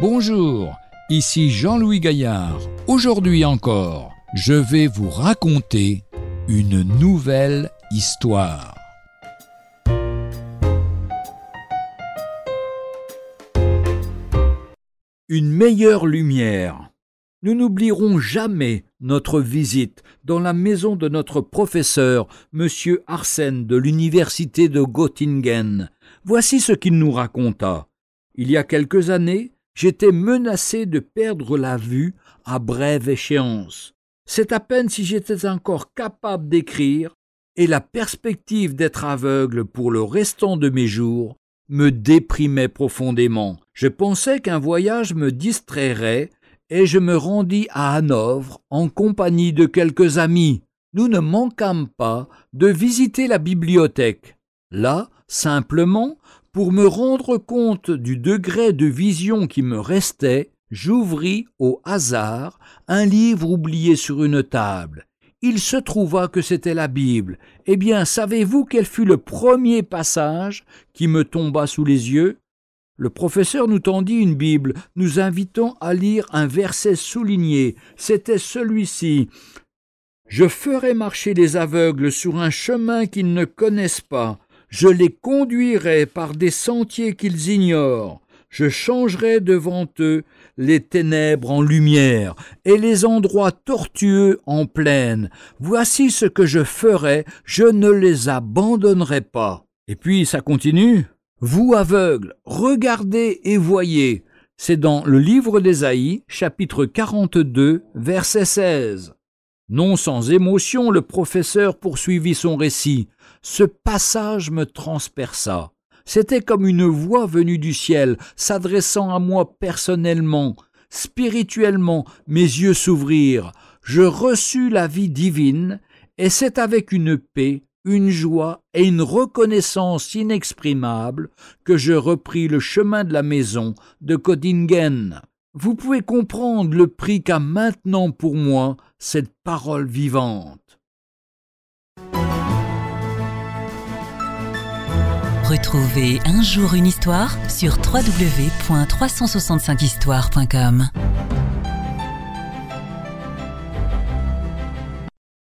Bonjour, ici Jean-Louis Gaillard. Aujourd'hui encore, je vais vous raconter une nouvelle histoire. Une meilleure lumière. Nous n'oublierons jamais notre visite dans la maison de notre professeur, M. Arsène de l'université de Göttingen. Voici ce qu'il nous raconta. Il y a quelques années, j'étais menacé de perdre la vue à brève échéance. C'est à peine si j'étais encore capable d'écrire, et la perspective d'être aveugle pour le restant de mes jours me déprimait profondément. Je pensais qu'un voyage me distrairait et je me rendis à Hanovre en compagnie de quelques amis. Nous ne manquâmes pas de visiter la bibliothèque. Là, simplement, pour me rendre compte du degré de vision qui me restait, j'ouvris au hasard un livre oublié sur une table. Il se trouva que c'était la Bible. Eh bien, savez-vous quel fut le premier passage qui me tomba sous les yeux? Le professeur nous tendit une Bible, nous invitant à lire un verset souligné. C'était celui-ci. Je ferai marcher les aveugles sur un chemin qu'ils ne connaissent pas. Je les conduirai par des sentiers qu'ils ignorent. Je changerai devant eux les ténèbres en lumière et les endroits tortueux en plaine. Voici ce que je ferai, je ne les abandonnerai pas. Et puis ça continue. Vous aveugles, regardez et voyez. C'est dans le livre d'Ésaïe, chapitre 42, verset 16. Non sans émotion, le professeur poursuivit son récit. Ce passage me transperça. C'était comme une voix venue du ciel, s'adressant à moi personnellement. Spirituellement, mes yeux s'ouvrirent. Je reçus la vie divine, et c'est avec une paix une joie et une reconnaissance inexprimables que je repris le chemin de la maison de Codingen. Vous pouvez comprendre le prix qu'a maintenant pour moi cette parole vivante. Retrouvez un jour une histoire sur www.365histoire.com.